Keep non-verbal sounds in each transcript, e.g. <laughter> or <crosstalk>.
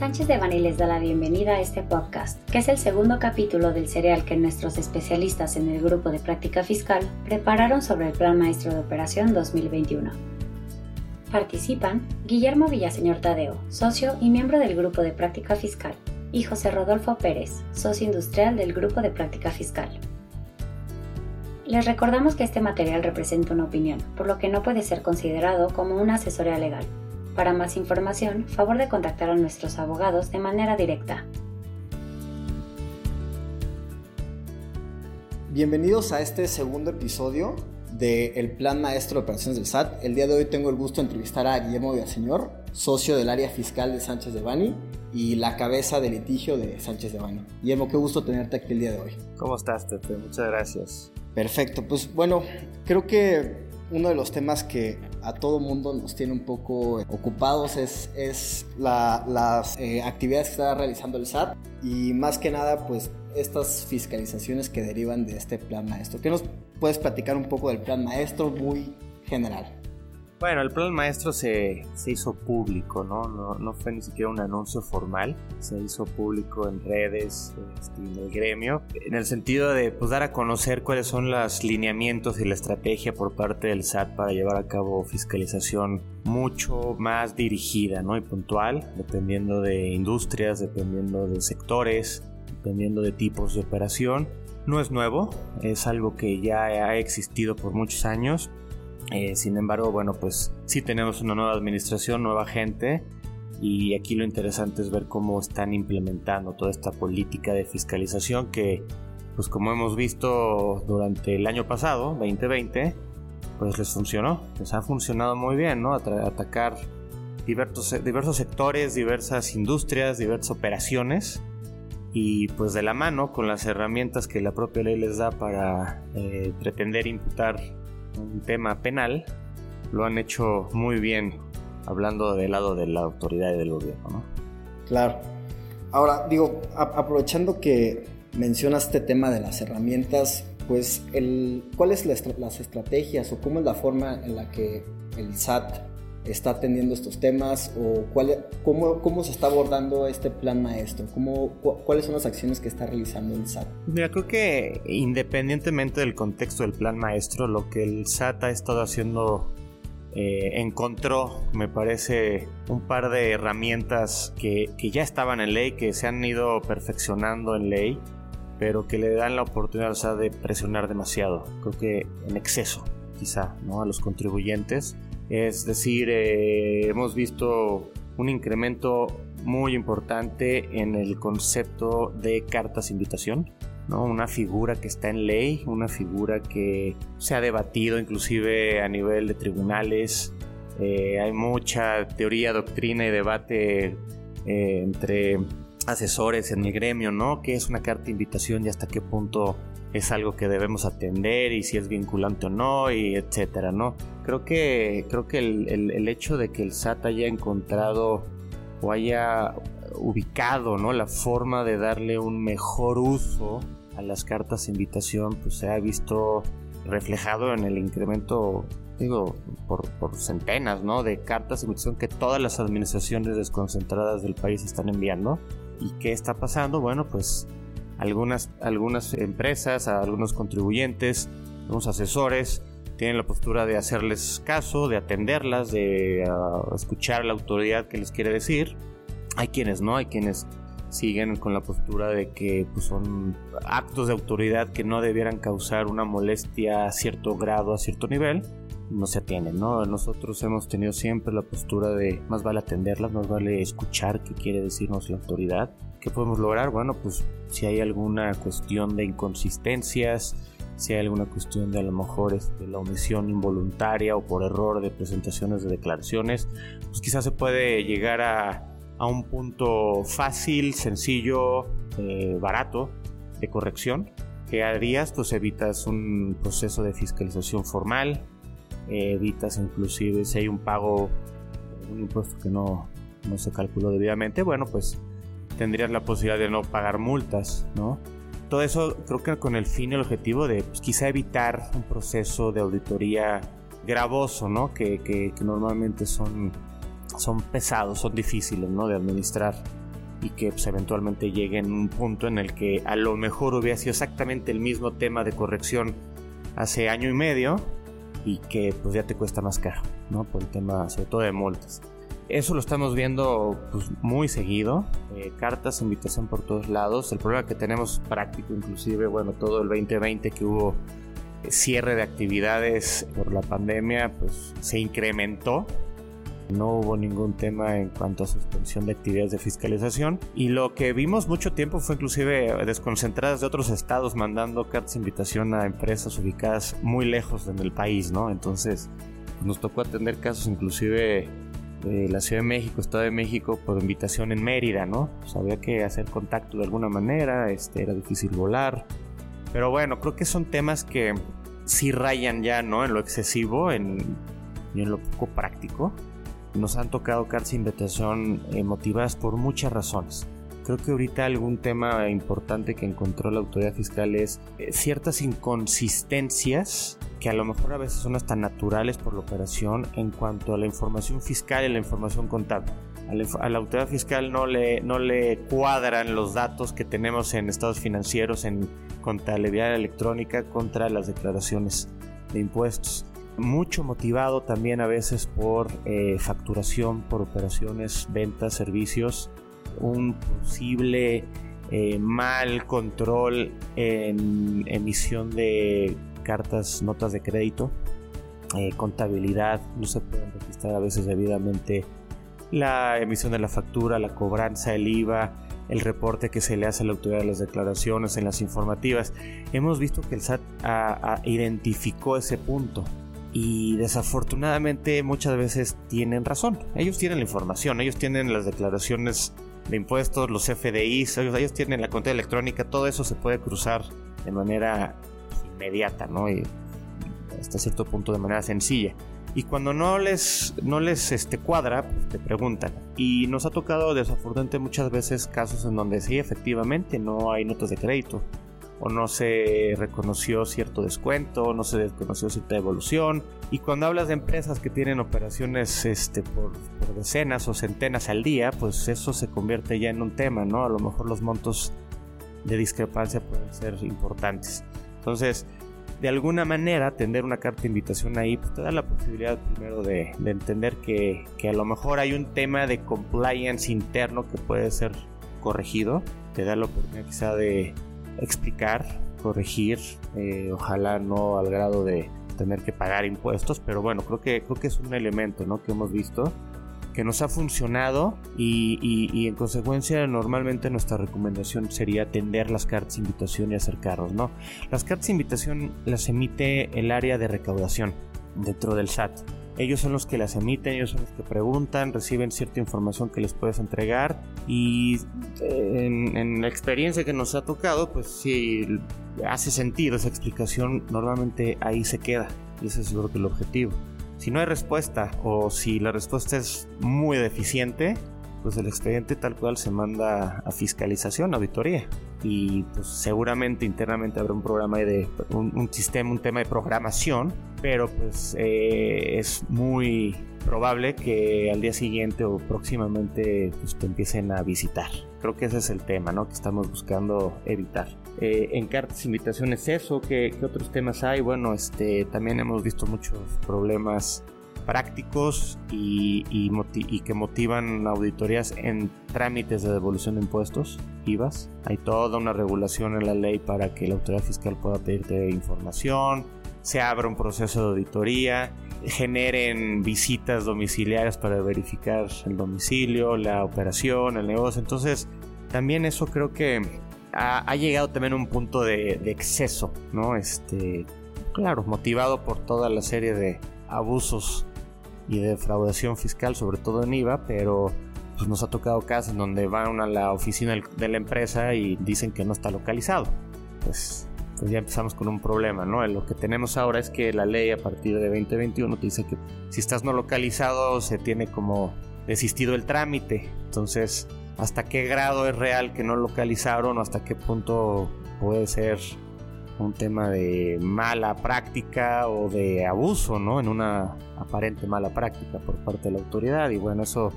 Sánchez de Bani les da la bienvenida a este podcast, que es el segundo capítulo del serial que nuestros especialistas en el grupo de práctica fiscal prepararon sobre el Plan Maestro de Operación 2021. Participan Guillermo Villaseñor Tadeo, socio y miembro del grupo de práctica fiscal, y José Rodolfo Pérez, socio industrial del grupo de práctica fiscal. Les recordamos que este material representa una opinión, por lo que no puede ser considerado como una asesoría legal para más información, favor de contactar a nuestros abogados de manera directa. Bienvenidos a este segundo episodio del Plan Maestro de Operaciones del SAT. El día de hoy tengo el gusto de entrevistar a Guillermo Villaseñor, socio del área fiscal de Sánchez de Bani y la cabeza de litigio de Sánchez de Bani. Guillermo, qué gusto tenerte aquí el día de hoy. ¿Cómo estás, Tete? Muchas gracias. Perfecto, pues bueno, creo que uno de los temas que a todo mundo nos tiene un poco ocupados es, es las eh, actividades que está realizando el SAT y más que nada pues estas fiscalizaciones que derivan de este plan maestro. ¿Qué nos puedes platicar un poco del plan maestro muy general? Bueno, el plan maestro se, se hizo público, ¿no? ¿no? ¿no? fue ni siquiera un anuncio formal, se hizo público en redes, este, en el gremio, en el sentido de pues, dar a conocer cuáles son los lineamientos y la estrategia por parte del SAT para llevar a cabo fiscalización mucho más dirigida ¿no? y puntual, dependiendo de industrias, dependiendo de sectores, dependiendo de tipos de operación. No es nuevo, es algo que ya ha existido por muchos años eh, sin embargo, bueno, pues sí tenemos una nueva administración, nueva gente y aquí lo interesante es ver cómo están implementando toda esta política de fiscalización que, pues como hemos visto durante el año pasado, 2020, pues les funcionó, les ha funcionado muy bien, ¿no? atacar diversos, diversos sectores, diversas industrias, diversas operaciones y pues de la mano con las herramientas que la propia ley les da para eh, pretender imputar un tema penal, lo han hecho muy bien, hablando del lado de la autoridad y del gobierno, ¿no? Claro. Ahora, digo, aprovechando que mencionas este tema de las herramientas, pues, el, ¿cuáles las estrategias o cómo es la forma en la que el SAT está atendiendo estos temas o cuál, cómo, cómo se está abordando este plan maestro? ¿Cómo, ¿Cuáles son las acciones que está realizando el SAT? Mira, creo que independientemente del contexto del plan maestro, lo que el SAT ha estado haciendo eh, encontró, me parece, un par de herramientas que, que, ya estaban en ley, que se han ido perfeccionando en ley, pero que le dan la oportunidad SAT de presionar demasiado, creo que en exceso, quizá, ¿no? a los contribuyentes es decir, eh, hemos visto un incremento muy importante en el concepto de cartas invitación. ¿no? Una figura que está en ley, una figura que se ha debatido inclusive a nivel de tribunales. Eh, hay mucha teoría, doctrina y debate eh, entre asesores en el gremio, ¿no? ¿Qué es una carta de invitación y hasta qué punto es algo que debemos atender y si es vinculante o no y etcétera, ¿no? Creo que, creo que el, el, hecho de que el SAT haya encontrado o haya ubicado, ¿no? La forma de darle un mejor uso a las cartas de invitación, pues se ha visto reflejado en el incremento digo, por, por, centenas, ¿no? De cartas de invitación que todas las administraciones desconcentradas del país están enviando. ¿Y qué está pasando? Bueno, pues algunas, algunas empresas, algunos contribuyentes, algunos asesores tienen la postura de hacerles caso, de atenderlas, de ah, escuchar a la autoridad que les quiere decir. Hay quienes no, hay quienes siguen con la postura de que pues, son actos de autoridad que no debieran causar una molestia a cierto grado, a cierto nivel, no se atienden, ¿no? Nosotros hemos tenido siempre la postura de más vale atenderlas, más vale escuchar qué quiere decirnos la autoridad. ¿Qué podemos lograr? Bueno, pues si hay alguna cuestión de inconsistencias, si hay alguna cuestión de a lo mejor este, la omisión involuntaria o por error de presentaciones de declaraciones, pues quizás se puede llegar a, a un punto fácil, sencillo, eh, barato de corrección. que harías? Pues evitas un proceso de fiscalización formal, evitas inclusive si hay un pago, un impuesto que no, no se calculó debidamente, bueno, pues tendrías la posibilidad de no pagar multas, ¿no? Todo eso creo que con el fin y el objetivo de pues, quizá evitar un proceso de auditoría gravoso, ¿no? Que, que, normalmente son, son pesados, son difíciles, ¿no? De administrar. y que pues, eventualmente llegue en un punto en el que a lo mejor hubiera sido exactamente el mismo tema de corrección hace año y medio y que pues ya te cuesta más caro, ¿no? Por el tema sobre todo de multas. Eso lo estamos viendo pues, muy seguido, eh, cartas, invitación por todos lados. El problema que tenemos práctico, inclusive, bueno, todo el 2020 que hubo eh, cierre de actividades por la pandemia, pues se incrementó no hubo ningún tema en cuanto a suspensión de actividades de fiscalización. Y lo que vimos mucho tiempo fue inclusive desconcentradas de otros estados mandando cartas de invitación a empresas ubicadas muy lejos en el país, ¿no? Entonces nos tocó atender casos inclusive de la Ciudad de México, Estado de México, por invitación en Mérida, ¿no? Pues había que hacer contacto de alguna manera, este, era difícil volar. Pero bueno, creo que son temas que sí rayan ya, ¿no? En lo excesivo en, y en lo poco práctico nos han tocado cartas de invitación motivadas por muchas razones. Creo que ahorita algún tema importante que encontró la autoridad fiscal es eh, ciertas inconsistencias que a lo mejor a veces son hasta naturales por la operación en cuanto a la información fiscal y la información contable. A la, autoridad fiscal no le, no le cuadran los datos que tenemos en estados financieros, en contabilidad electrónica contra las declaraciones de impuestos mucho motivado también a veces por eh, facturación, por operaciones, ventas, servicios, un posible eh, mal control en emisión de cartas, notas de crédito, eh, contabilidad, no se pueden registrar a veces debidamente la emisión de la factura, la cobranza, el IVA, el reporte que se le hace a la autoridad de las declaraciones en las informativas. Hemos visto que el SAT identificó ese punto y desafortunadamente muchas veces tienen razón. Ellos tienen la información, ellos tienen las declaraciones de impuestos, los FDIs, ellos, tienen la cuenta electrónica, todo eso se puede cruzar de manera inmediata, ¿no? Y hasta cierto punto de manera sencilla. Y cuando no les, no les este, cuadra, pues te preguntan. Y nos ha tocado desafortunadamente muchas veces casos en donde sí, efectivamente, no hay notas de crédito o no se reconoció cierto descuento, no se reconoció cierta evolución. Y cuando hablas de empresas que tienen operaciones este, por, decenas o centenas al día, pues eso se convierte ya en un tema, ¿no? A lo mejor los montos de discrepancia pueden ser importantes. Entonces, de alguna manera, tener una carta de invitación ahí pues, te da la posibilidad primero de, entender que, que, a lo mejor hay un tema de compliance interno que puede ser corregido. Te da la oportunidad quizá de, explicar, corregir, eh, ojalá no al grado de tener que pagar impuestos, pero bueno, creo que, creo que es un elemento ¿no? que hemos visto que nos ha funcionado y, en consecuencia normalmente nuestra recomendación sería atender las cartas de invitación y acercarnos, ¿no? Las cartas de invitación las emite el área de recaudación dentro del SAT. Ellos son los que las emiten, ellos son los que preguntan, reciben cierta información que les puedes entregar y eh, en, la experiencia que nos ha tocado, pues si hace sentido esa explicación, normalmente ahí se queda y ese es creo que el objetivo. Si no hay respuesta o si la respuesta es muy deficiente, pues el expediente tal cual se manda a fiscalización, auditoría. Y pues seguramente internamente habrá un programa de un, sistema, un tema de programación, pero pues eh, es muy probable que al día siguiente o próximamente pues, te empiecen a visitar. Creo que ese es el tema, ¿no? Que estamos buscando evitar. Eh, en cartas invitaciones eso, ¿qué, ¿qué, otros temas hay? Bueno, este, también hemos visto muchos problemas prácticos y, que motivan auditorías en trámites de devolución de impuestos, IVAs. Hay toda una regulación en la ley para que la autoridad fiscal pueda pedirte información, se abra un proceso de auditoría, generen visitas domiciliarias para verificar el domicilio, la operación, el negocio. Entonces, también eso creo que ha, llegado también a un punto de, de exceso, ¿no? Este, claro, motivado por toda la serie de abusos y de defraudación fiscal, sobre todo en IVA, pero pues nos ha tocado casos en donde van a la oficina de la empresa y dicen que no está localizado. Pues, pues ya empezamos con un problema, ¿no? Lo que tenemos ahora es que la ley a partir de 2021 te dice que si estás no localizado se tiene como desistido el trámite. Entonces, ¿hasta qué grado es real que no localizaron o hasta qué punto puede ser un tema de mala práctica o de abuso, ¿no? En una aparente mala práctica por parte de la autoridad y bueno, eso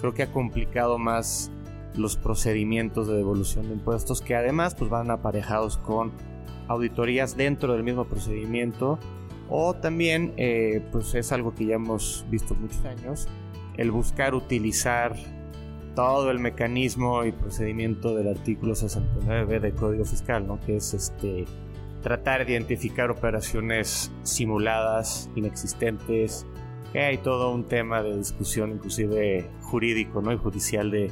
creo que ha complicado más los procedimientos de devolución de impuestos que además pues van aparejados con auditorías dentro del mismo procedimiento o también eh, pues es algo que ya hemos visto muchos años el buscar utilizar todo el mecanismo y procedimiento del artículo 69b del Código Fiscal, ¿no? que es este tratar de identificar operaciones simuladas, inexistentes, hay todo un tema de discusión inclusive jurídico ¿no? y judicial de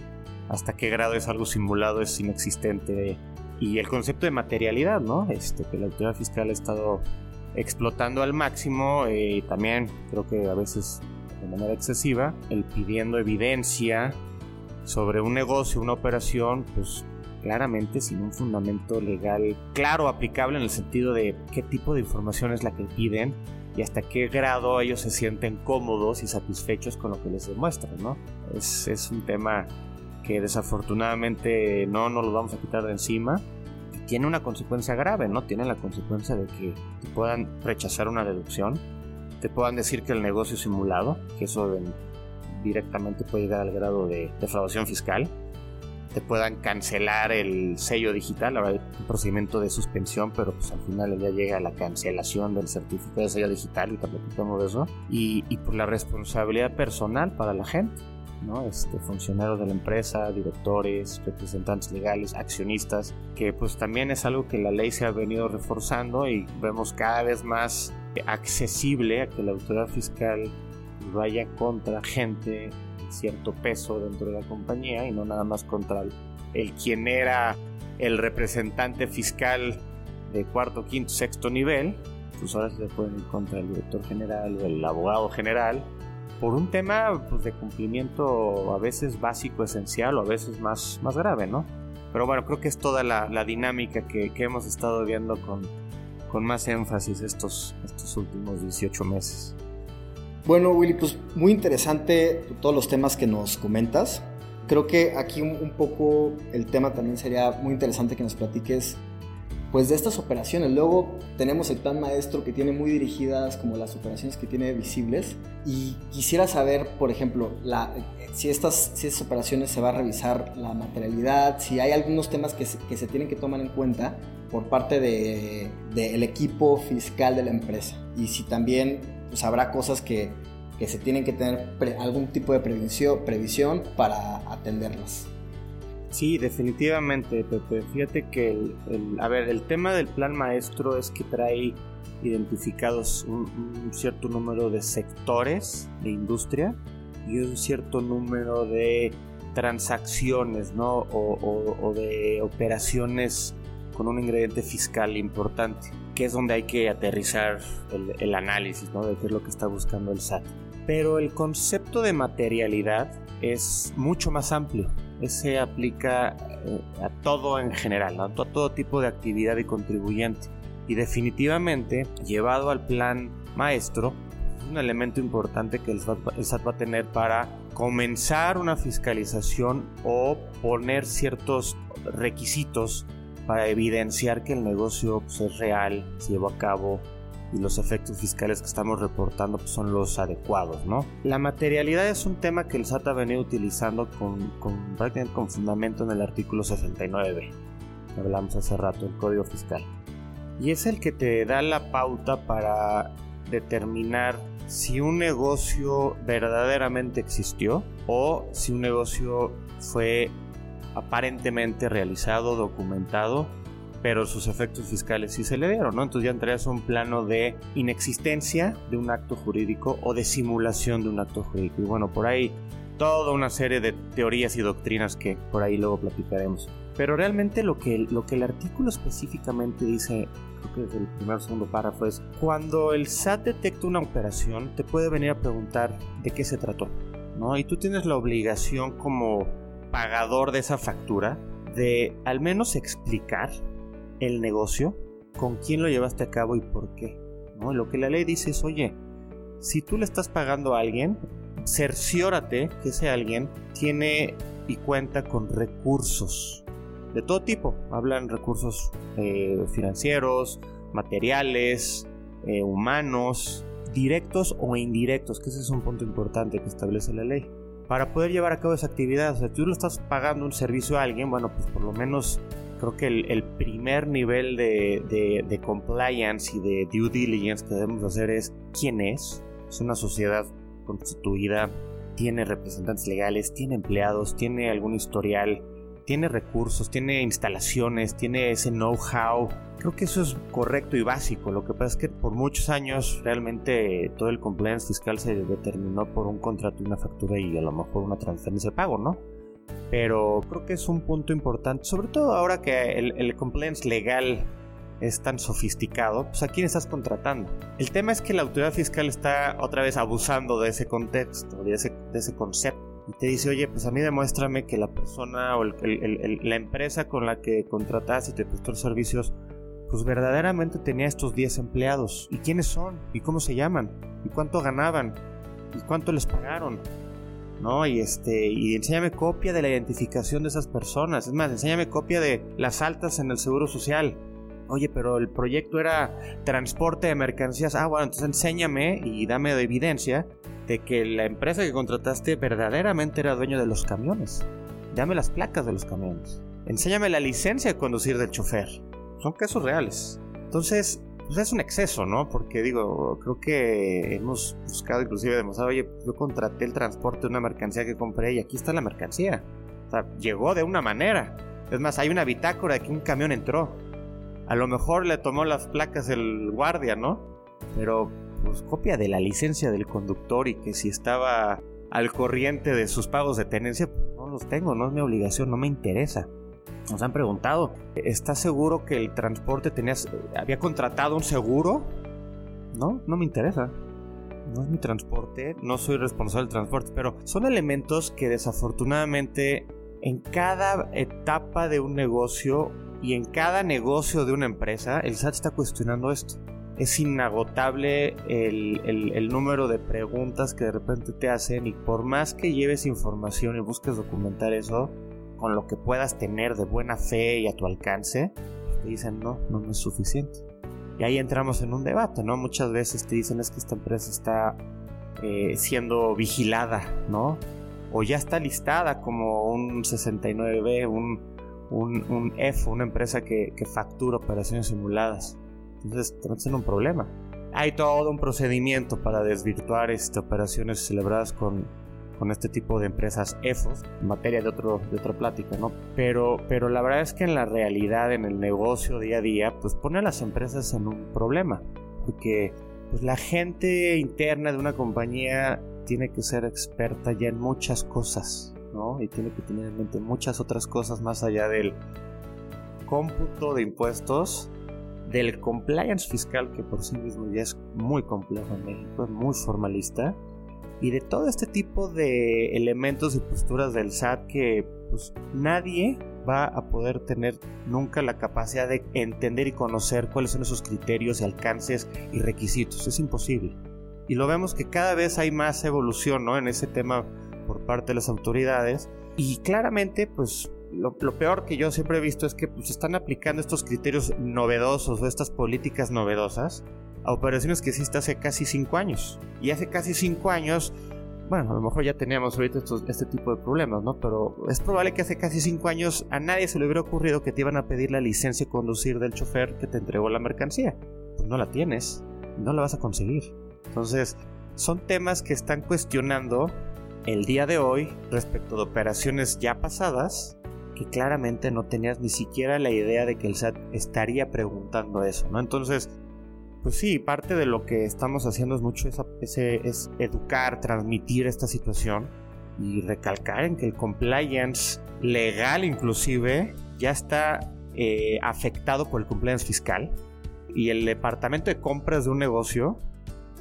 hasta qué grado es algo simulado, es inexistente. Y el concepto de materialidad, ¿no? Este, que la autoridad fiscal ha estado explotando al máximo y también creo que a veces de manera excesiva, el pidiendo evidencia sobre un negocio, una operación, pues claramente sin un fundamento legal claro, aplicable en el sentido de qué tipo de información es la que piden y hasta qué grado ellos se sienten cómodos y satisfechos con lo que les demuestran, ¿no? Es, es un tema que desafortunadamente no nos lo vamos a quitar de encima tiene una consecuencia grave, ¿no? Tiene la consecuencia de que te puedan rechazar una deducción, te puedan decir que el negocio es simulado, que eso directamente puede llegar al grado de defraudación fiscal, te puedan cancelar el sello digital, ahora hay un procedimiento de suspensión, pero pues al final ya llega la cancelación del certificado de sello digital y platicamos de eso, y, y por la responsabilidad personal para la gente este, funcionarios de la empresa, directores, representantes legales, accionistas, que pues también es algo que la ley se ha venido reforzando y vemos cada vez más accesible a que la autoridad fiscal vaya contra gente cierto peso dentro de la compañía y no nada más contra el, quien era el representante fiscal de cuarto, quinto, sexto nivel, pues ahora se pueden ir contra el director general o el abogado general por un tema pues, de cumplimiento a veces básico, esencial o a veces más, más grave, ¿no? Pero bueno, creo que es toda la, dinámica que, hemos estado viendo con, con más énfasis estos, estos últimos 18 meses. Bueno, Willy, pues muy interesante todos los temas que nos comentas. Creo que aquí un poco el tema también sería muy interesante que nos platiques pues de estas operaciones. Luego tenemos el plan maestro que tiene muy dirigidas como las operaciones que tiene visibles y quisiera saber, por ejemplo, la, si, estas, si estas operaciones se va a revisar la materialidad, si hay algunos temas que se, que se tienen que tomar en cuenta por parte del de, equipo fiscal de la empresa y si también pues, habrá cosas que, que se tienen que tener algún tipo de previsión, para atenderlas. Sí, definitivamente, Pepe. Fíjate que el, a ver, el tema del plan maestro es que trae identificados un, cierto número de sectores de industria y un cierto número de transacciones, ¿no? O, de operaciones con un ingrediente fiscal importante, que es donde hay que aterrizar el, el análisis, ¿no? De qué es lo que está buscando el SAT. Pero el concepto de materialidad es mucho más amplio ese aplica eh, a todo en general, a todo tipo de actividad y contribuyente. Y definitivamente, llevado al plan maestro, es un elemento importante que el SAT, va a tener para comenzar una fiscalización o poner ciertos requisitos para evidenciar que el negocio pues, es real, se llevó a cabo y los efectos fiscales que estamos reportando pues, son los adecuados, ¿no? La materialidad es un tema que el SAT ha venido utilizando con, con con fundamento en el artículo 69, que hablamos hace rato, el Código Fiscal. Y es el que te da la pauta para determinar si un negocio verdaderamente existió o si un negocio fue aparentemente realizado, documentado pero sus efectos fiscales sí se le dieron, ¿no? Entonces ya entrarías a un plano de inexistencia de un acto jurídico o de simulación de un acto jurídico. Y bueno, por ahí toda una serie de teorías y doctrinas que por ahí luego platicaremos. Pero realmente lo que, lo que el artículo específicamente dice, creo que desde el primer o segundo párrafo, es cuando el SAT detecta una operación, te puede venir a preguntar de qué se trató, ¿no? Y tú tienes la obligación como pagador de esa factura de al menos explicar el negocio, con quién lo llevaste a cabo y por qué. ¿no? Lo que la ley dice es, oye, si tú le estás pagando a alguien, cerciórate que ese alguien tiene y cuenta con recursos de todo tipo. Hablan recursos eh, financieros, materiales, eh, humanos, directos o indirectos, que ese es un punto importante que establece la ley. Para poder llevar a cabo esa actividad. O sea, tú le estás pagando un servicio a alguien, bueno, pues por lo menos creo que el, primer nivel de, de, compliance y de due diligence que debemos hacer es quién es. Es una sociedad constituida, tiene representantes legales, tiene empleados, tiene algún historial, tiene recursos, tiene instalaciones, tiene ese know-how. Creo que eso es correcto y básico. Lo que pasa es que por muchos años realmente todo el compliance fiscal se determinó por un contrato y una factura y a lo mejor una transferencia de pago, ¿no? Pero creo que es un punto importante, sobre todo ahora que el, compliance legal es tan sofisticado, pues a quién estás contratando. El tema es que la autoridad fiscal está otra vez abusando de ese contexto, de ese, de ese concepto. Y te dice, oye, pues a mí demuéstrame que la persona o la empresa con la que contrataste y te prestó servicios, pues verdaderamente tenía estos 10 empleados. ¿Y quiénes son? ¿Y cómo se llaman? ¿Y cuánto ganaban? ¿Y cuánto les pagaron? ¿no? Y este, y enséñame copia de la identificación de esas personas. Es más, enséñame copia de las altas en el seguro social. Oye, pero el proyecto era transporte de mercancías. Ah, bueno, entonces enséñame y dame de evidencia de que la empresa que contrataste verdaderamente era dueño de los camiones. Dame las placas de los camiones. Enséñame la licencia de conducir del chofer. Son casos reales. Entonces, pues es un exceso, ¿no? Porque digo, creo que hemos buscado inclusive demostrar, oye, yo contraté el transporte de una mercancía que compré y aquí está la mercancía. O sea, llegó de una manera. Es más, hay una bitácora de que un camión entró. A lo mejor le tomó las placas el guardia, ¿no? Pero, pues copia de la licencia del conductor y que si estaba al corriente de sus pagos de tenencia, pues no los tengo, no es mi obligación, no me interesa. Nos han preguntado, ¿estás seguro que el transporte tenías, había contratado un seguro? No, no me interesa. No es mi transporte, no soy responsable del transporte, pero son elementos que desafortunadamente en cada etapa de un negocio y en cada negocio de una empresa, el SAT está cuestionando esto. Es inagotable el, el, número de preguntas que de repente te hacen y por más que lleves información y busques documentar eso, con lo que puedas tener de buena fe y a tu alcance, te dicen no, no, es suficiente. Y ahí entramos en un debate, ¿no? Muchas veces te dicen es que esta empresa está eh, siendo vigilada, ¿no? O ya está listada como un 69B, un, un, un F, una empresa que, que factura operaciones simuladas. Entonces, te en un problema. Hay todo un procedimiento para desvirtuar estas operaciones celebradas con, con este tipo de empresas EFOS, en materia de, otro, de otra plática, ¿no? Pero, pero la verdad es que en la realidad, en el negocio día a día, pues pone a las empresas en un problema, porque pues la gente interna de una compañía tiene que ser experta ya en muchas cosas, ¿no? Y tiene que tener en mente muchas otras cosas más allá del cómputo de impuestos, del compliance fiscal, que por sí mismo ya es muy complejo en México, es muy formalista, y de todo este tipo de elementos y posturas del SAT que pues, nadie va a poder tener nunca la capacidad de entender y conocer cuáles son esos criterios y alcances y requisitos. Es imposible. Y lo vemos que cada vez hay más evolución ¿no? en ese tema por parte de las autoridades. Y claramente, pues lo, peor que yo siempre he visto es que pues, están aplicando estos criterios novedosos o estas políticas novedosas a operaciones que hiciste hace casi 5 años. Y hace casi 5 años, bueno, a lo mejor ya teníamos ahorita este tipo de problemas, ¿no? Pero es probable que hace casi 5 años a nadie se le hubiera ocurrido que te iban a pedir la licencia de conducir del chofer que te entregó la mercancía. Pues no la tienes, no la vas a conseguir. Entonces, son temas que están cuestionando el día de hoy respecto de operaciones ya pasadas que claramente no tenías ni siquiera la idea de que el SAT estaría preguntando eso, ¿no? Entonces, pues sí, parte de lo que estamos haciendo es mucho ese, es educar, transmitir esta situación y recalcar en que el compliance legal inclusive ya está eh, afectado por el compliance fiscal y el departamento de compras de un negocio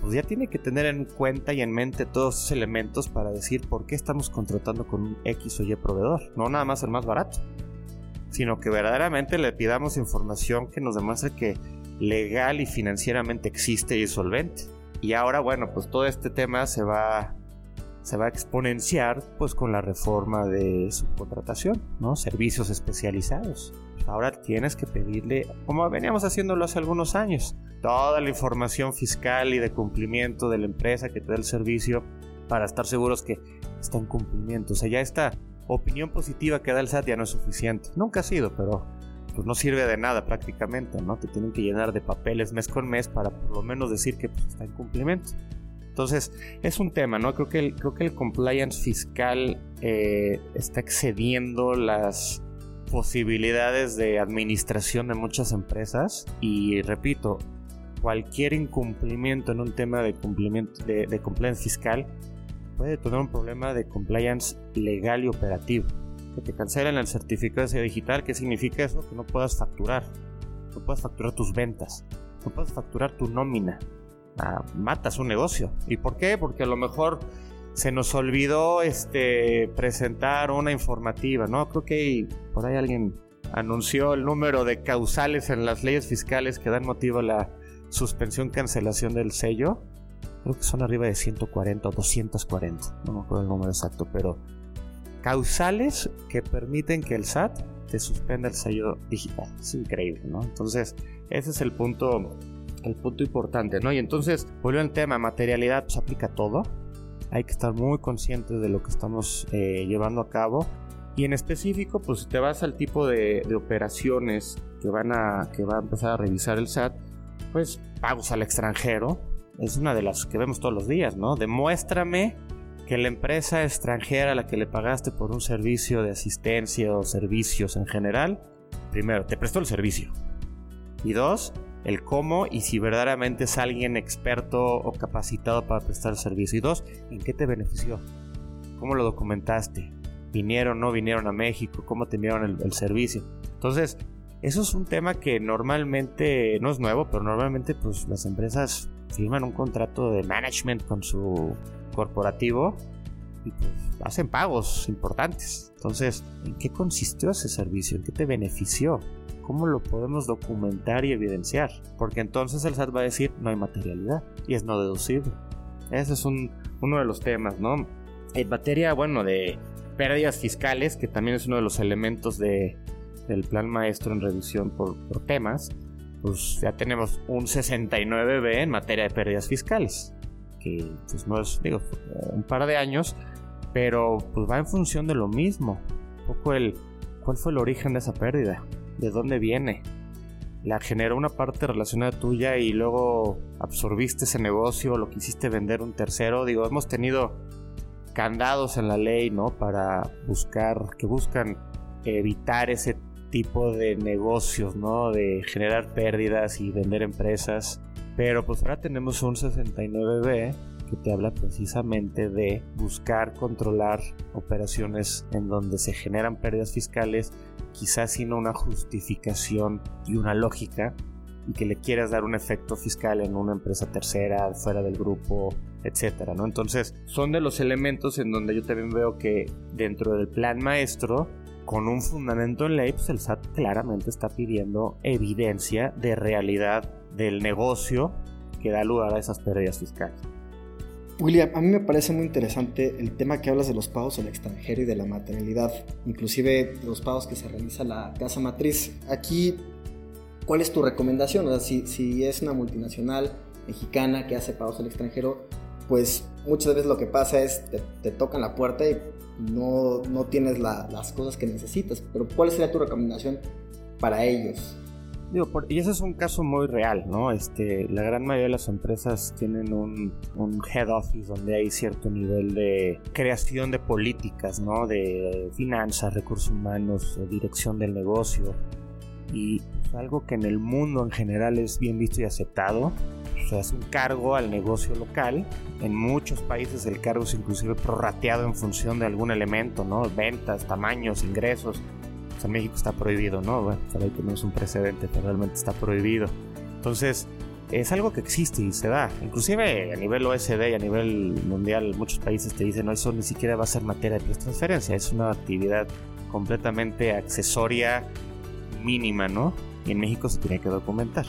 pues ya tiene que tener en cuenta y en mente todos esos elementos para decir por qué estamos contratando con un X o Y proveedor, no nada más el más barato, sino que verdaderamente le pidamos información que nos demuestre que legal y financieramente existe y es solvente. Y ahora, bueno, pues todo este tema se va, se va a exponenciar pues con la reforma de subcontratación, ¿no? Servicios especializados. Ahora tienes que pedirle, como veníamos haciéndolo hace algunos años, toda la información fiscal y de cumplimiento de la empresa que te da el servicio, para estar seguros que está en cumplimiento. O sea, ya esta opinión positiva que da el SAT ya no es suficiente. Nunca ha sido, pero pues no sirve de nada prácticamente, ¿no? Te tienen que llenar de papeles mes con mes para por lo menos decir que pues, está en cumplimiento. Entonces, es un tema, ¿no? Creo que el, creo que el compliance fiscal eh, está excediendo las posibilidades de administración de muchas empresas y repito, cualquier incumplimiento en un tema de cumplimiento de, de compliance fiscal puede tener un problema de compliance legal y operativo. Que te cancelen el certificado de digital, ¿qué significa eso? Que no puedas facturar. No puedas facturar tus ventas. No puedes facturar tu nómina. Ah, matas un negocio. ¿Y por qué? Porque a lo mejor se nos olvidó este, presentar una informativa, ¿no? Creo que por ahí alguien anunció el número de causales en las leyes fiscales que dan motivo a la suspensión cancelación del sello creo que son arriba de 140 o 240, no me acuerdo el número exacto, pero causales que permiten que el SAT te suspenda el sello digital. Es increíble, ¿no? Entonces, ese es el punto, el punto importante, ¿no? Y entonces, vuelvo al tema, materialidad, pues aplica todo. Hay que estar muy conscientes de lo que estamos eh, llevando a cabo. Y en específico, pues si te vas al tipo de, de operaciones que van a, que va a empezar a revisar el SAT, pues pagos al extranjero, es una de las que vemos todos los días, ¿no? Demuéstrame que la empresa extranjera a la que le pagaste por un servicio de asistencia o servicios en general, primero, te prestó el servicio. Y dos, el cómo y si verdaderamente es alguien experto o capacitado para prestar servicio. Y dos, en qué te benefició. ¿Cómo lo documentaste? ¿Vinieron o no vinieron a México? ¿Cómo te enviaron el, el servicio? Entonces, eso es un tema que normalmente no es nuevo, pero normalmente pues las empresas firman un contrato de management con su corporativo y pues hacen pagos importantes. Entonces, ¿en qué consistió ese servicio? ¿En qué te benefició? ¿Cómo lo podemos documentar y evidenciar? Porque entonces el SAT va a decir no hay materialidad y es no deducible. Ese es uno de los temas, ¿no? En materia, bueno, de pérdidas fiscales, que también es uno de los elementos de, del plan maestro en revisión por, por temas, pues ya tenemos un 69B en materia de pérdidas fiscales, que pues no es, digo, un par de años, pero pues va en función de lo mismo. Un poco el, ¿cuál fue el origen de esa pérdida? ¿De dónde viene? ¿La generó una parte relacionada tuya y luego absorbiste ese negocio, lo quisiste vender un tercero? Digo, hemos tenido candados en la ley, ¿no? Para buscar, que buscan evitar ese tipo de negocios, ¿no? De generar pérdidas y vender empresas. Pero pues ahora tenemos un 69B que te habla precisamente de buscar controlar operaciones en donde se generan pérdidas fiscales, quizás sin una justificación y una lógica, y que le quieras dar un efecto fiscal en una empresa tercera, fuera del grupo, etcétera, ¿no? Entonces, son de los elementos en donde yo también veo que dentro del plan maestro con un fundamento en ley, pues el SAT claramente está pidiendo evidencia de realidad del negocio que da lugar a esas pérdidas fiscales. William, a mí me parece muy interesante el tema que hablas de los pagos al extranjero y de la materialidad, inclusive los pagos que se realiza la casa matriz. Aquí, ¿cuál es tu recomendación? O sea, si, si es una multinacional mexicana que hace pagos al extranjero, pues muchas veces lo que pasa es te, te tocan la puerta y no, no tienes las cosas que necesitas. Pero ¿cuál sería tu recomendación para ellos? Digo, y ese es un caso muy real, ¿no? Este, la gran mayoría de las empresas tienen un, un, head office donde hay cierto nivel de creación de políticas, ¿no? De finanzas, recursos humanos, dirección del negocio. Y pues, algo que en el mundo en general es bien visto y aceptado o sea, es un cargo al negocio local. En muchos países el cargo es inclusive prorrateado en función de algún elemento, ¿no? Ventas, tamaños, ingresos. Sea, en México está prohibido, ¿no? Bueno, por ahí tenemos un precedente, pero realmente está prohibido. Entonces, es algo que existe y se da. Inclusive a nivel OSD y a nivel mundial, muchos países te dicen, no, eso ni siquiera va a ser materia de transferencia, es una actividad completamente accesoria mínima, ¿no? Y en México se tiene que documentar.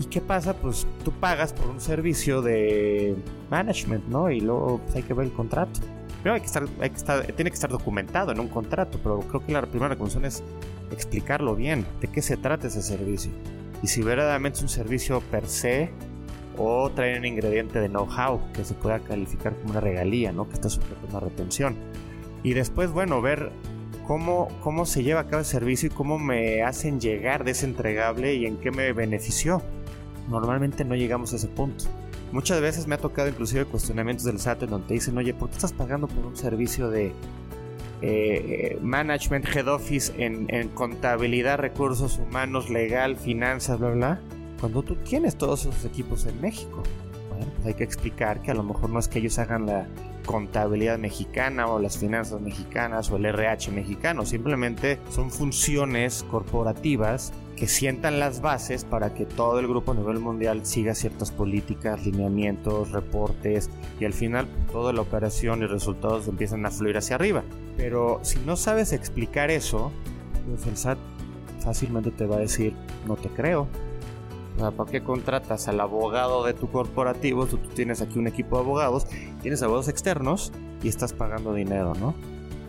¿Y qué pasa? Pues tú pagas por un servicio de management, ¿no? Y luego pues, hay que ver el contrato. Primero hay que estar, hay que estar, tiene que estar documentado en un contrato, pero creo que la primera recomendación es explicarlo bien, de qué se trata ese servicio. Y si verdaderamente es un servicio per se o traen un ingrediente de know-how que se pueda calificar como una regalía, ¿no? Que está sujeto a una retención. Y después, bueno, ver cómo, cómo se lleva a cabo el servicio y cómo me hacen llegar de ese entregable y en qué me benefició. Normalmente no llegamos a ese punto. Muchas veces me ha tocado inclusive cuestionamientos del SAT en donde te dicen, oye, ¿por qué estás pagando por un servicio de eh, management, head office en, contabilidad, recursos humanos, legal, finanzas, bla, bla? Cuando tú tienes todos esos equipos en México. Bueno, pues hay que explicar que a lo mejor no es que ellos hagan la contabilidad mexicana o las finanzas mexicanas o el RH mexicano, simplemente son funciones corporativas que sientan las bases para que todo el grupo a nivel mundial siga ciertas políticas, lineamientos, reportes y al final toda la operación y resultados empiezan a fluir hacia arriba. Pero si no sabes explicar eso, pues el SAT fácilmente te va a decir, no te creo. ¿Para qué contratas al abogado de tu corporativo? Tú, tú tienes aquí un equipo de abogados, tienes abogados externos y estás pagando dinero, ¿no?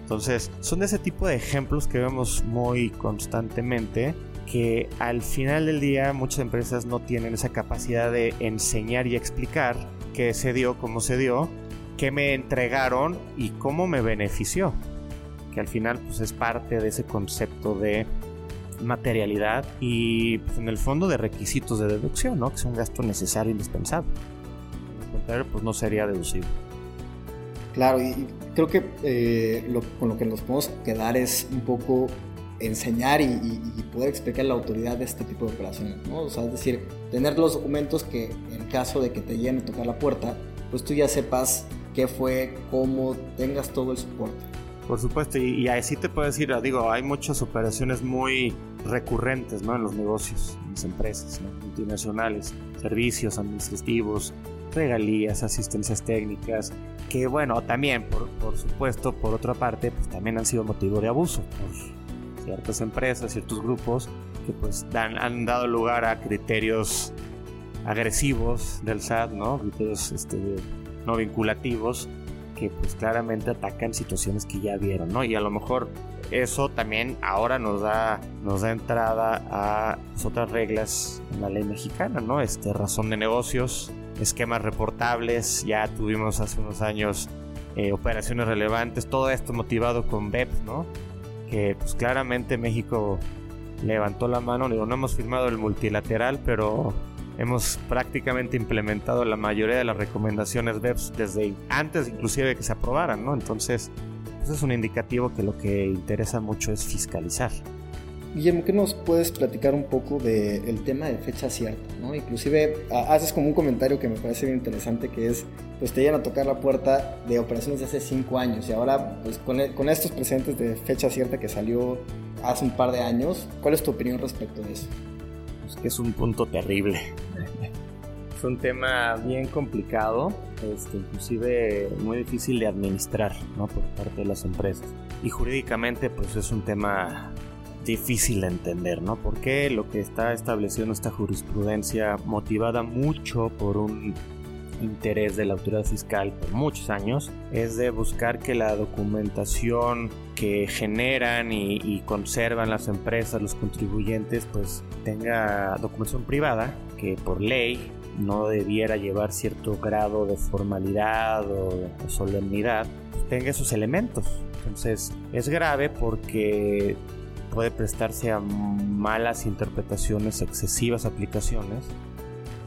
Entonces, son de ese tipo de ejemplos que vemos muy constantemente que al final del día muchas empresas no tienen esa capacidad de enseñar y explicar qué se dio, cómo se dio, qué me entregaron y cómo me benefició. Que al final pues es parte de ese concepto de materialidad y pues, en el fondo de requisitos de deducción, ¿no? Que es un gasto necesario e indispensable. Lo contrario pues no sería deducible. Claro, y creo que eh, lo, con lo que nos podemos quedar es un poco enseñar y, poder explicar la autoridad de este tipo de operaciones, ¿no? O sea, es decir, tener los documentos que en caso de que te lleguen a tocar la puerta, pues tú ya sepas qué fue, cómo, tengas todo el soporte. Por supuesto, y, así te puedo decir, digo, hay muchas operaciones muy recurrentes, ¿no? En los negocios, en las empresas multinacionales, servicios administrativos, regalías, asistencias técnicas, que bueno, también, por, por, supuesto, por otra parte, pues también han sido motivo de abuso por ciertas empresas, ciertos grupos que pues dan, han dado lugar a criterios agresivos del SAT, ¿no? Criterios este, no vinculativos que pues claramente atacan situaciones que ya vieron, ¿no? Y a lo mejor eso también ahora nos da, nos da entrada a pues, otras reglas en la ley mexicana, ¿no? Este, razón de negocios, esquemas reportables, ya tuvimos hace unos años eh, operaciones relevantes, todo esto motivado con BEPS, ¿no? Que pues claramente México levantó la mano, no hemos firmado el multilateral, pero hemos prácticamente implementado la mayoría de las recomendaciones BEPS desde antes inclusive que se aprobaran, ¿no? Entonces, pues es un indicativo que lo que interesa mucho es fiscalizar. Guillermo, ¿qué nos puedes platicar un poco del tema de fecha cierta? ¿no? Inclusive haces como un comentario que me parece bien interesante, que es, pues te llegan a tocar la puerta de operaciones de hace cinco años y ahora, pues con, e, con estos presentes de fecha cierta que salió hace un par de años, ¿cuál es tu opinión respecto de eso? Es que es un punto terrible. <laughs> es un tema bien complicado, este, inclusive muy difícil de administrar ¿no? por parte de las empresas. Y jurídicamente, pues es un tema difícil de entender, ¿no? Porque lo que está establecido en esta jurisprudencia, motivada mucho por un interés de la autoridad fiscal por muchos años, es de buscar que la documentación que generan y, conservan las empresas, los contribuyentes, pues tenga documentación privada que por ley no debiera llevar cierto grado de formalidad o de solemnidad, tenga esos elementos. Entonces es grave porque puede prestarse a malas interpretaciones, excesivas aplicaciones.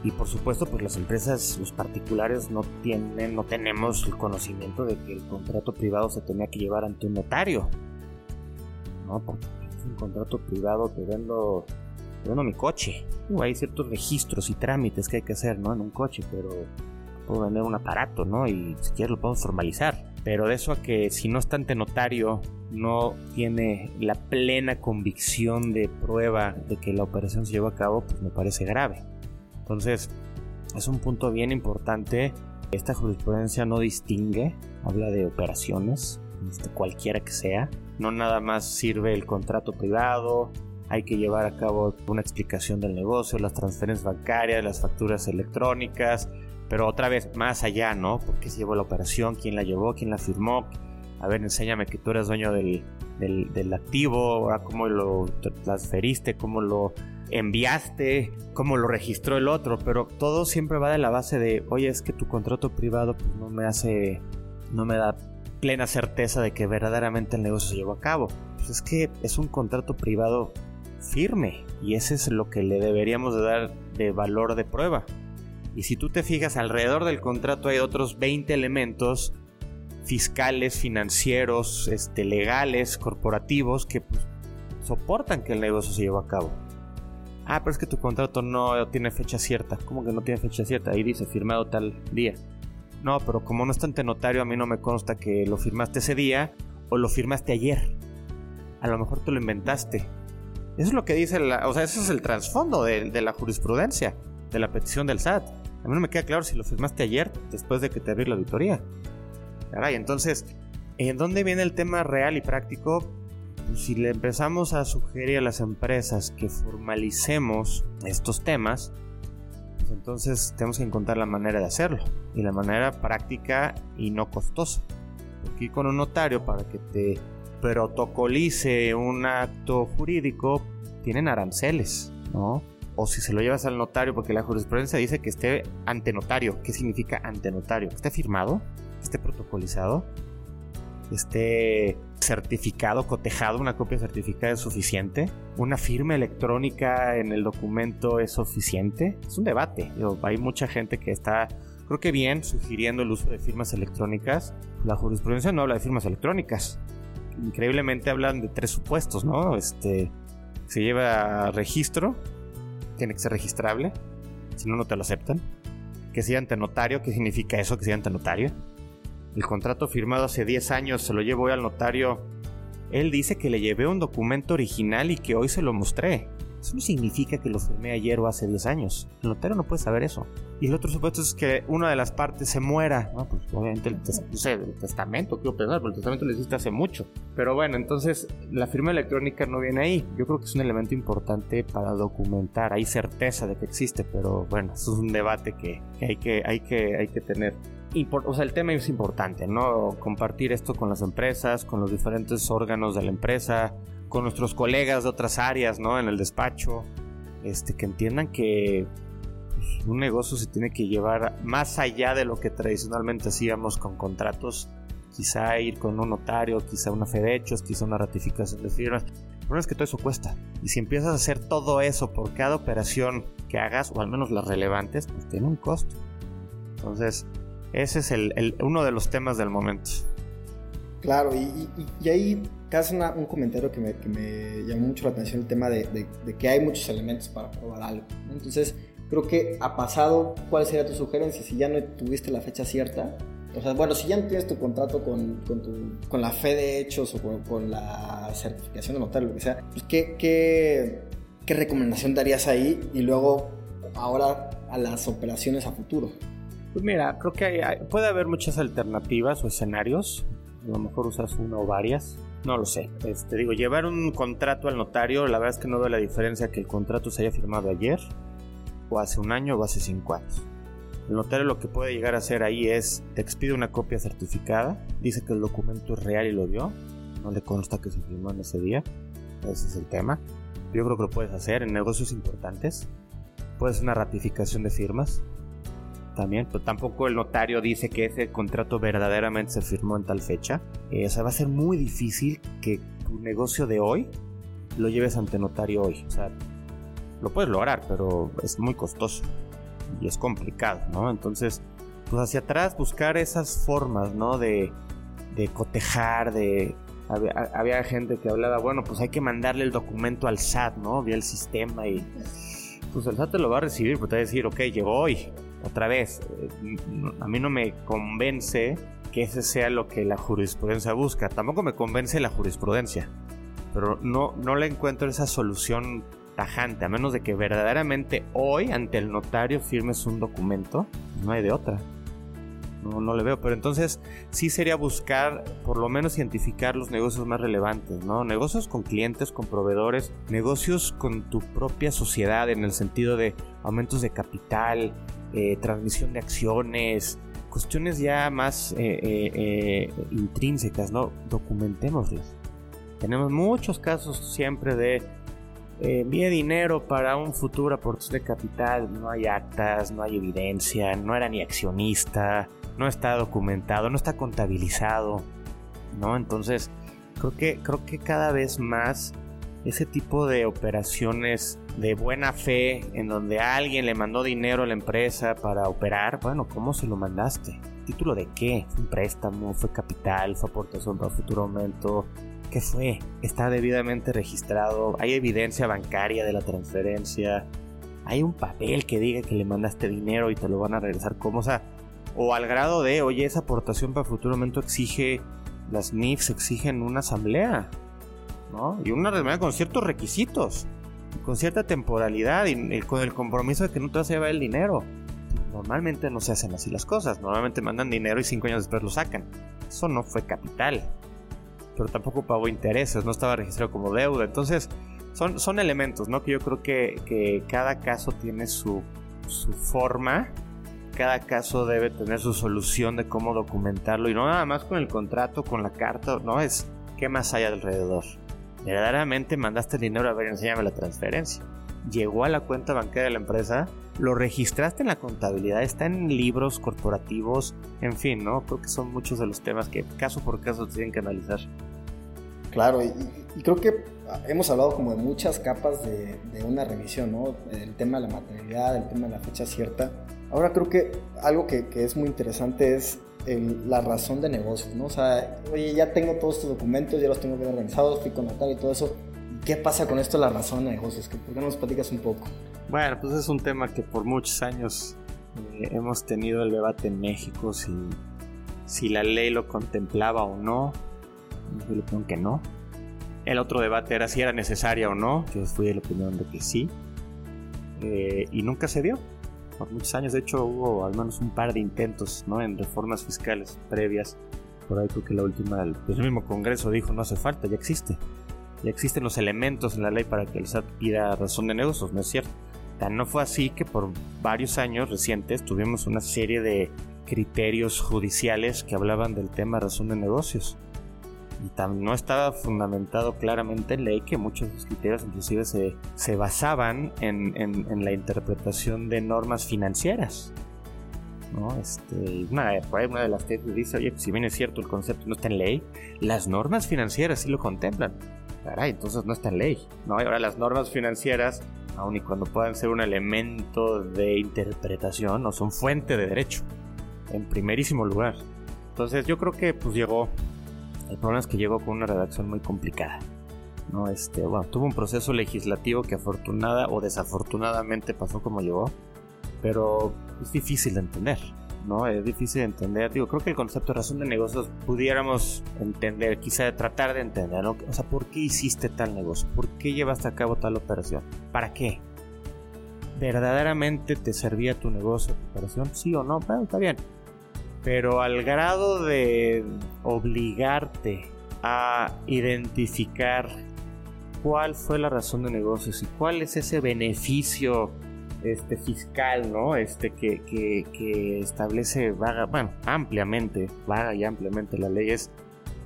Y por supuesto, pues las empresas, los particulares no tienen, no tenemos el conocimiento de que el contrato privado se tenía que llevar ante un notario. No, porque es un contrato privado, te vendo, vendo mi coche. hay ciertos registros y trámites que hay que hacer, ¿no? En un coche, pero puedo vender un aparato, ¿no? Y si quieres lo puedo formalizar. Pero de eso a que si no está ante notario, no tiene la plena convicción de prueba de que la operación se llevó a cabo, pues me parece grave. Entonces, es un punto bien importante. Esta jurisprudencia no distingue, habla de operaciones, este, cualquiera que sea. No nada más sirve el contrato privado, hay que llevar a cabo una explicación del negocio, las transferencias bancarias, las facturas electrónicas, pero otra vez, más allá, ¿no? ¿Por qué se llevó la operación? ¿Quién la llevó? ¿Quién la firmó? A ver, enséñame que tú eres dueño del, del, activo, ahora cómo lo transferiste, cómo lo enviaste, cómo lo registró el otro, pero todo siempre va de la base de, oye, es que tu contrato privado pues, no me hace, no me da plena certeza de que verdaderamente el negocio se llevó a cabo. Pues es que es un contrato privado firme y ese es lo que le deberíamos de dar de valor de prueba. Y si tú te fijas, alrededor del contrato hay otros 20 elementos fiscales, financieros, este, legales, corporativos que pues, soportan que el negocio se lleve a cabo. Ah, pero es que tu contrato no tiene fecha cierta. ¿Cómo que no tiene fecha cierta? Ahí dice firmado tal día. No, pero como no está ante notario, a mí no me consta que lo firmaste ese di o lo firmaste ayer. A lo mejor tú lo inventaste. Eso es lo que dice. O sea, eso es el trasfondo de la jurisprudencia, de la petición del SAT. A mí no me queda claro si lo firmaste ayer, después de que te abrí la auditoría. Caray, entonces, ¿en dónde viene el tema real y práctico? si le empezamos a sugerir a las empresas que formalicemos estos temas, pues entonces tenemos que encontrar la manera de hacerlo y la manera práctica y no costosa. Aquí con un notario para que te protocolice un acto jurídico tienen aranceles, ¿no? O si se lo llevas al notario, porque la jurisprudencia dice que esté ante notario. ¿Qué significa ante notario? ¿Que esté firmado? ¿Que esté protocolizado? ¿Que esté certificado, cotejado, una copia certificada es suficiente. Una firma electrónica en el documento es suficiente. Es un debate. hay mucha gente que está, creo que bien, sugiriendo el uso de firmas electrónicas. La jurisprudencia no habla de firmas electrónicas. Increíblemente hablan de tres supuestos, ¿no? Este, se lleva registro, tiene que ser registrable, si no, no te lo aceptan. Que sea ante notario, ¿qué significa eso? Que sea ante notario el contrato firmado hace 10 años se lo llevo hoy al notario. Él dice que le llevé un documento original y que hoy se lo mostré. Eso no significa que lo firmé ayer o hace 10 años. El notario no puede saber eso. Y el otro supuesto es que una de las partes se muera. No, pues obviamente el, testamento, quiero pensar, porque el testamento lo hiciste hace mucho. Pero bueno, entonces la firma electrónica no viene ahí. Yo creo que es un elemento importante para documentar. Hay certeza de que existe, pero bueno, eso es un debate que, hay, que, hay, que hay que tener o sea, el tema es importante, ¿no? Compartir esto con las empresas, con los diferentes órganos de la empresa, con nuestros colegas de otras áreas, ¿no? En el despacho, este, que entiendan que pues, un negocio se tiene que llevar más allá de lo que tradicionalmente hacíamos con contratos, quizá ir con un notario, quizá una fe de hechos, quizá una ratificación de firmas. Problema es que todo eso cuesta. Y si empiezas a hacer todo eso por cada operación que hagas, o al menos las relevantes, pues tiene un costo. Entonces, ese es el, uno de los temas del momento. Claro, y, ahí casi un comentario que me, llamó mucho la atención el tema de, que hay muchos elementos para probar algo. Entonces, creo que ha pasado, ¿cuál sería tu sugerencia? Si ya no tuviste la fecha cierta, o sea, bueno, si ya no tienes tu contrato con, con, la fe de hechos o con, la certificación de notario, lo que sea, pues, ¿qué, qué, qué recomendación darías ahí? Y luego, ahora a las operaciones a futuro. Pues mira, creo que puede haber muchas alternativas o escenarios. A lo mejor usas una o varias. No lo sé. Este, digo, llevar un contrato al notario, la verdad es que no veo la diferencia que el contrato se haya firmado ayer, o hace un año, o hace cinco años. El notario lo que puede llegar a hacer ahí es, te expide una copia certificada, dice que el documento es real y lo dio, no le consta que se firmó en ese día, ese es el tema. Yo creo que lo puedes hacer en negocios importantes, puedes una ratificación de firmas, también, pero tampoco el notario dice que ese contrato verdaderamente se firmó en tal fecha. Eh, o sea, va a ser muy difícil que tu negocio de hoy lo lleves ante notario hoy. O sea, lo puedes lograr, pero es muy costoso y es complicado, ¿no? Entonces, pues hacia atrás buscar esas formas, ¿no? De, de cotejar, de... Había, había, gente que hablaba, bueno, pues hay que mandarle el documento al SAT, ¿no? Vía el sistema y... Pues el SAT te lo va a recibir, pero te va a decir, ok, llegó hoy, otra vez, eh, a mí no me convence que ese sea lo que la jurisprudencia busca. Tampoco me convence la jurisprudencia. Pero no, no le encuentro esa solución tajante, a menos de que verdaderamente hoy ante el notario firmes un documento. No hay de otra. No, no le veo, pero entonces sí sería buscar, por lo menos identificar los negocios más relevantes, ¿no? Negocios con clientes, con proveedores, negocios con tu propia sociedad en el sentido de aumentos de capital, eh, transmisión de acciones, cuestiones ya más eh, eh, intrínsecas, ¿no? Documentémoslas. Tenemos muchos casos siempre de envíe dinero para un futuro aportación de capital, no hay actas, no hay evidencia, no era ni accionista, no está documentado, no está contabilizado, ¿no? Entonces, creo que, creo que cada vez más ese tipo de operaciones de buena fe en donde alguien le mandó dinero a la empresa para operar, bueno, ¿cómo se lo mandaste? ¿Título de qué? ¿Fue un préstamo? ¿Fue capital? ¿Fue aportación para futuro aumento? ¿Qué fue? ¿Está debidamente registrado? ¿Hay evidencia bancaria de la transferencia? ¿Hay un papel que diga que le mandaste dinero y te lo van a regresar como? O o al grado de, oye, esa aportación para futuro aumento exige, las NIFs exigen una asamblea, Y una asamblea con ciertos requisitos, con cierta temporalidad y con el compromiso de que no te vas a llevar el dinero. Normalmente no se hacen así las cosas, normalmente mandan dinero y cinco años después lo sacan. Eso no fue capital, pero tampoco pagó intereses, no estaba registrado como deuda. Entonces, son, son elementos, ¿no? Que yo creo que, que cada caso tiene su, su forma cada caso debe tener su solución de cómo documentarlo y no nada más con el contrato, con la carta, no es qué más hay alrededor. Verdaderamente mandaste el dinero, a ver, enséñame la transferencia. Llegó a la cuenta bancaria de la empresa, lo registraste en la contabilidad, está en libros corporativos, en fin, ¿no? Creo que son muchos de los temas que caso por caso tienen que analizar. Claro, y, creo que hemos hablado como de muchas capas de, una revisión, ¿no? El tema de la materialidad, el tema de la fecha cierta. Ahora creo que algo que, es muy interesante es la razón de negocio, ¿no? O sea, oye, ya tengo todos estos documentos, ya los tengo bien organizados, fui con notario y todo eso. ¿Qué pasa con esto, la razón de negocios? ¿Por qué no nos platicas un poco? Bueno, pues es un tema que por muchos años eh, hemos tenido el debate en México si, si la ley lo contemplaba o no. Yo le opinión que no. El otro debate era si era necesaria o no. Yo fui de la opinión de que sí. Eh, y nunca se dio por muchos años. De hecho, hubo al menos un par de intentos ¿no? en reformas fiscales previas. Por ahí creo que la última, el, el mismo Congreso dijo no hace falta, ya existe. Ya existen los elementos en la ley para que el SAT pida razón de negocios, ¿no es cierto? Tan no fue así que por varios años recientes tuvimos una serie de criterios judiciales que hablaban del tema razón de negocios no estaba fundamentado claramente en ley que muchos de los criterios inclusive se, se basaban en, en, la interpretación de normas financieras. ¿no? Este, una, una de las tesis dice, oye, si bien es cierto el concepto no está en ley, las normas financieras sí lo contemplan. Caray, entonces no está en ley. ¿no? ahora las normas financieras, aun y cuando puedan ser un elemento de interpretación, no son fuente de derecho, en primerísimo lugar. Entonces yo creo que pues llegó el problema es que llegó con una redacción muy complicada. ¿no? Este, bueno, tuvo un proceso legislativo que afortunada o desafortunadamente pasó como llegó, pero es difícil de entender. ¿no? Es difícil de entender. Digo, creo que el concepto de razón de negocios pudiéramos entender, quizá tratar de entender, ¿no? O sea, ¿por qué hiciste tal negocio? ¿Por qué llevaste a cabo tal operación? ¿Para qué? ¿Verdaderamente te servía tu negocio, tu operación? ¿Sí o no? Bueno, está bien pero al grado de obligarte a identificar cuál fue la razón de negocios y cuál es ese beneficio este fiscal, ¿no? Este que, que, establece vaga, bueno, ampliamente, vaga y ampliamente la ley es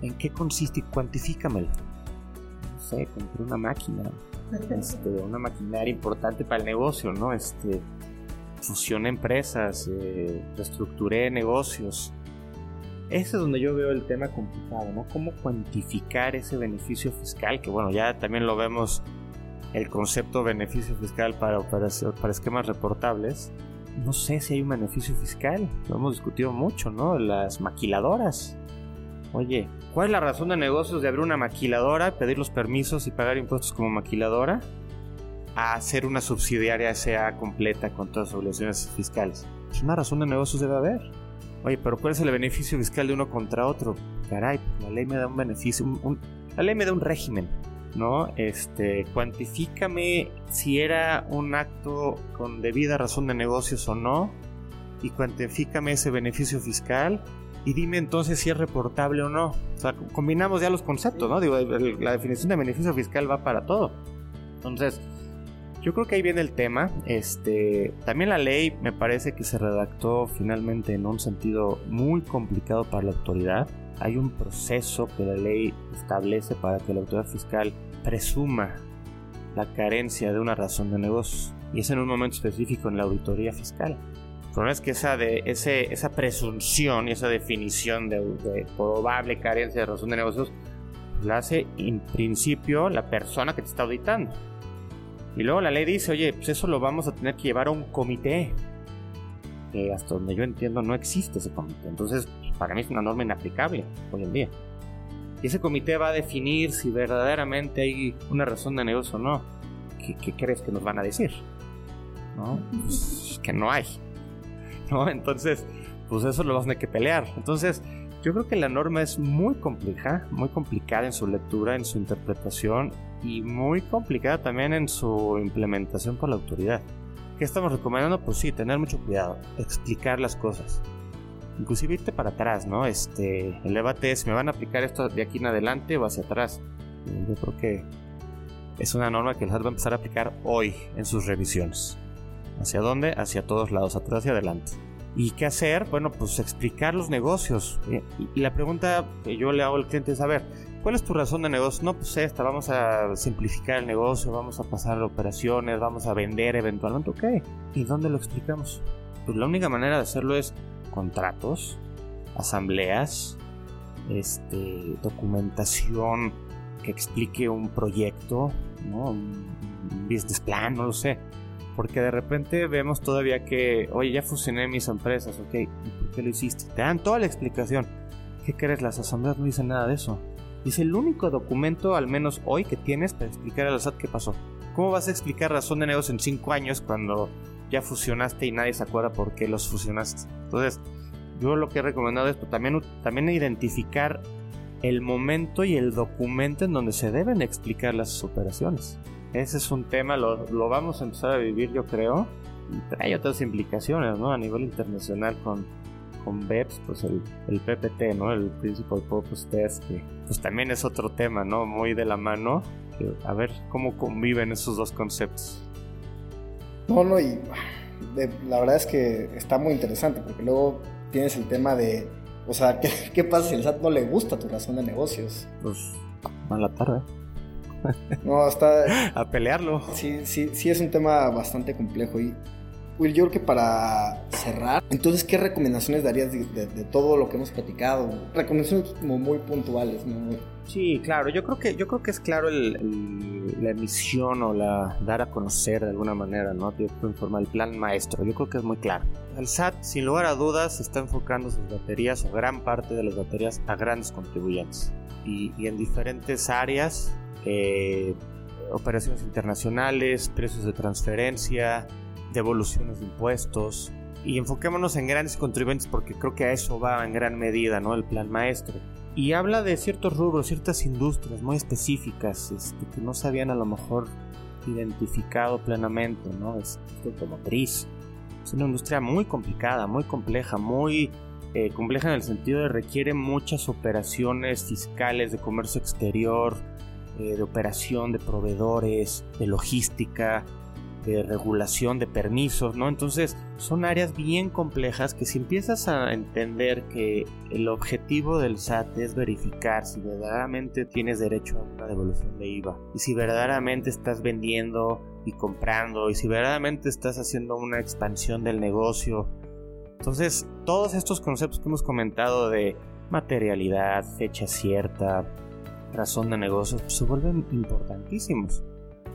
en qué consiste y cuantifícamelo. No sé, compré una máquina, <laughs> este, una maquinaria importante para el negocio, ¿no? Este, fusioné empresas, eh, reestructuré negocios. Ese es donde yo veo el tema complicado, ¿no? ¿Cómo cuantificar ese beneficio fiscal? Que bueno, ya también lo vemos el concepto beneficio fiscal para, para, para esquemas reportables. No sé si hay un beneficio fiscal, lo hemos discutido mucho, ¿no? Las maquiladoras. Oye, ¿cuál es la razón de negocios de abrir una maquiladora, pedir los permisos y pagar impuestos como maquiladora? A hacer una subsidiaria sea completa con todas las obligaciones fiscales. Pues una razón de negocios debe haber. Oye, pero ¿cuál es el beneficio fiscal de uno contra otro? Caray, la ley me da un beneficio, la ley me da un régimen, ¿no? Este, cuantifícame si era un acto con debida razón de negocios o no, y cuantifícame ese beneficio fiscal, y dime entonces si es reportable o no. O sea, combinamos ya los conceptos, ¿no? Digo, la definición de beneficio fiscal va para todo. Entonces, yo creo que ahí viene el tema. Este, también la ley me parece que se redactó finalmente en un sentido muy complicado para la autoridad. Hay un proceso que la ley establece para que la autoridad fiscal presuma la carencia de una razón de negocio. Y es en un momento específico en la auditoría fiscal. El problema es que esa, de, ese, esa presunción y esa definición de, de probable carencia de razón de negocios la hace en principio la persona que te está auditando. Y luego la ley dice, oye, pues eso lo vamos a tener que llevar a un comité. Que hasta donde yo entiendo no existe ese comité. Entonces, para mí es una norma inaplicable hoy en día. Y ese comité va a definir si verdaderamente hay una razón de negocio o no. ¿Qué, crees que nos van a decir? ¿No? Pues, que no hay. ¿No? Entonces, pues eso lo vas a tener que pelear. Entonces, yo creo que la norma es muy compleja, muy complicada en su lectura, en su interpretación y muy complicada también en su implementación por la autoridad. ¿Qué estamos recomendando? Pues sí, tener mucho cuidado, explicar las cosas. Inclusive irte para atrás, ¿no? Este, el debate es, ¿me van a aplicar esto de aquí en adelante o hacia atrás? Yo creo que es una norma que el SAT va a empezar a aplicar hoy en sus revisiones. ¿Hacia dónde? Hacia todos lados, atrás y adelante. ¿Y qué hacer? Bueno, pues explicar los negocios. Eh, y la pregunta que yo le hago al cliente es, a ver, ¿cuál es tu razón de negocio? No, pues esta, vamos a simplificar el negocio, vamos a pasar operaciones, vamos a vender eventualmente. Ok, ¿y dónde lo explicamos? Pues la única manera de hacerlo es contratos, asambleas, este, documentación que explique un proyecto, ¿no? un business plan, no lo sé porque de repente vemos todavía que, oye, ya fusioné mis empresas, ok, ¿y por qué lo hiciste? Te dan toda la explicación. ¿Qué crees? Las asambleas no dicen nada de eso. Dice el único documento, al menos hoy, que tienes para explicar a la SAT qué pasó. ¿Cómo vas a explicar razón de negocio en cinco años cuando ya fusionaste y nadie se acuerda por qué los fusionaste? Entonces, yo lo que he recomendado es pues, también, también identificar el momento y el documento en donde se deben explicar las operaciones. Ese es un tema, lo, vamos a empezar a vivir yo creo. Y trae otras implicaciones, ¿no? A nivel internacional con, con BEPS, pues el, el PPT, ¿no? El Principal Purpose Test, que pues también es otro tema, ¿no? Muy de la mano. a ver cómo conviven esos dos conceptos. No, no, y la verdad es que está muy interesante, porque luego tienes el tema de, o sea, ¿qué, <laughs> qué pasa si el SAT no le gusta tu razón de negocios? Pues, mala tarde. No, está... <laughs> A pelearlo. Sí, sí, sí es un tema bastante complejo y... Will, yo creo que para cerrar, entonces, ¿qué recomendaciones darías de, todo lo que hemos platicado? Recomendaciones como muy puntuales, ¿no? Sí, claro, yo creo que, yo creo que es claro la emisión o la dar a conocer de alguna manera, ¿no? Informar el plan maestro, yo creo que es muy claro. El SAT, sin lugar a dudas, está enfocando sus baterías o gran parte de las baterías a grandes contribuyentes y, y en diferentes áreas eh, operaciones internacionales, precios de transferencia, devoluciones de impuestos. Y enfoquémonos en grandes contribuyentes porque creo que a eso va en gran medida ¿no? el plan maestro. Y habla de ciertos rubros, ciertas industrias muy específicas este, que no se habían a lo mejor identificado plenamente, ¿no? Es automotriz. Es una industria muy complicada, muy compleja, muy eh, compleja en el sentido de requiere muchas operaciones fiscales de comercio exterior, eh, de operación de proveedores, de logística, de regulación de permisos, ¿no? Entonces son áreas bien complejas que si empiezas a entender que el objetivo del SAT es verificar si verdaderamente tienes derecho a una devolución de IVA y si verdaderamente estás vendiendo y comprando y si verdaderamente estás haciendo una expansión del negocio. Entonces todos estos conceptos que hemos comentado de materialidad, fecha cierta, razón de negocio pues, se vuelven importantísimos.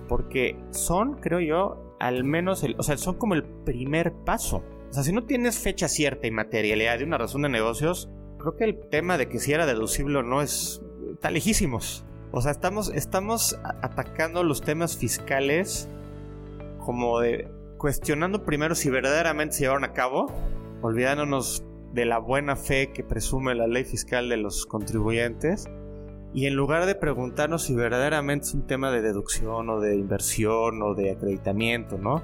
Porque son, creo yo, al menos, el, o sea, son como el primer paso. O sea, si no tienes fecha cierta y materialidad de una razón de negocios, creo que el tema de que si era deducible o no es... está lejísimos. O sea, estamos, estamos atacando los temas fiscales como de cuestionando primero si verdaderamente se llevaron a cabo, olvidándonos de la buena fe que presume la ley fiscal de los contribuyentes y en lugar de preguntarnos si verdaderamente es un tema de deducción o de inversión o de acreditamiento, ¿no?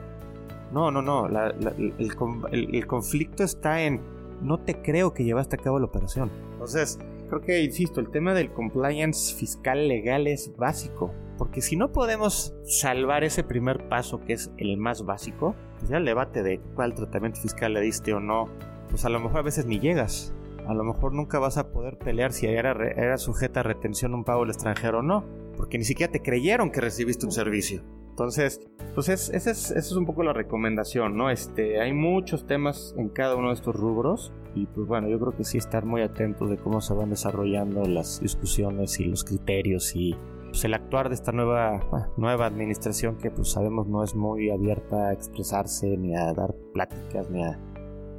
No, no, no. el, conflicto está en no te creo que llevaste a cabo la operación. Entonces, creo que, insisto, el tema del compliance fiscal legal es básico. Porque si no podemos salvar ese primer paso, que es el más básico, pues ya el debate de cuál tratamiento fiscal le diste o no, pues a lo mejor a veces ni llegas a lo mejor nunca vas a poder pelear si era, era sujeta a retención un pago al extranjero o no, porque ni siquiera te creyeron que recibiste un servicio. Entonces, pues es, esa es, es, un poco la recomendación, ¿no? Este, hay muchos temas en cada uno de estos rubros y pues bueno, yo creo que sí estar muy atentos de cómo se van desarrollando las discusiones y los criterios y pues, el actuar de esta nueva, nueva administración que pues sabemos no es muy abierta a expresarse ni a dar pláticas ni a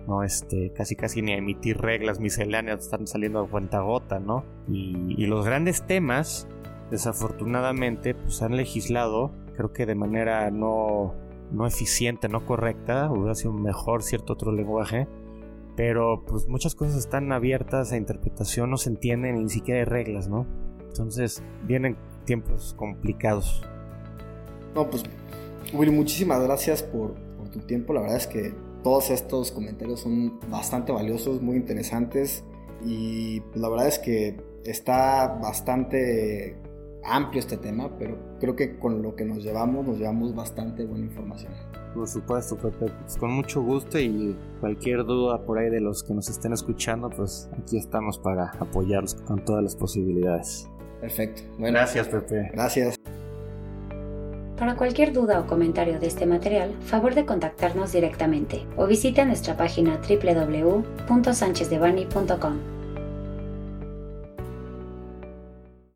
no este casi casi ni emitir reglas misceláneas están saliendo a cuenta gota no y, los grandes temas desafortunadamente pues han legislado creo que de manera no, no eficiente, no correcta, hubiera sido mejor cierto otro lenguaje, pero pues muchas cosas están abiertas a interpretación, no se entienden ni siquiera hay reglas, ¿no? Entonces vienen tiempos complicados. No, pues Willy, muchísimas gracias por tu tiempo, la verdad es que todos estos comentarios son bastante valiosos, muy interesantes y la verdad es que está bastante amplio este tema, pero creo que con lo que nos llevamos, nos llevamos bastante buena información. Por supuesto, Pepe, pues con mucho gusto y cualquier duda por ahí de los que nos estén escuchando, pues aquí estamos para apoyarlos con todas las posibilidades. Perfecto. Bueno, Gracias, Pepe. Gracias. Para cualquier duda o comentario de este material, favor de contactarnos directamente o visita nuestra página www.sanchezdevani.com.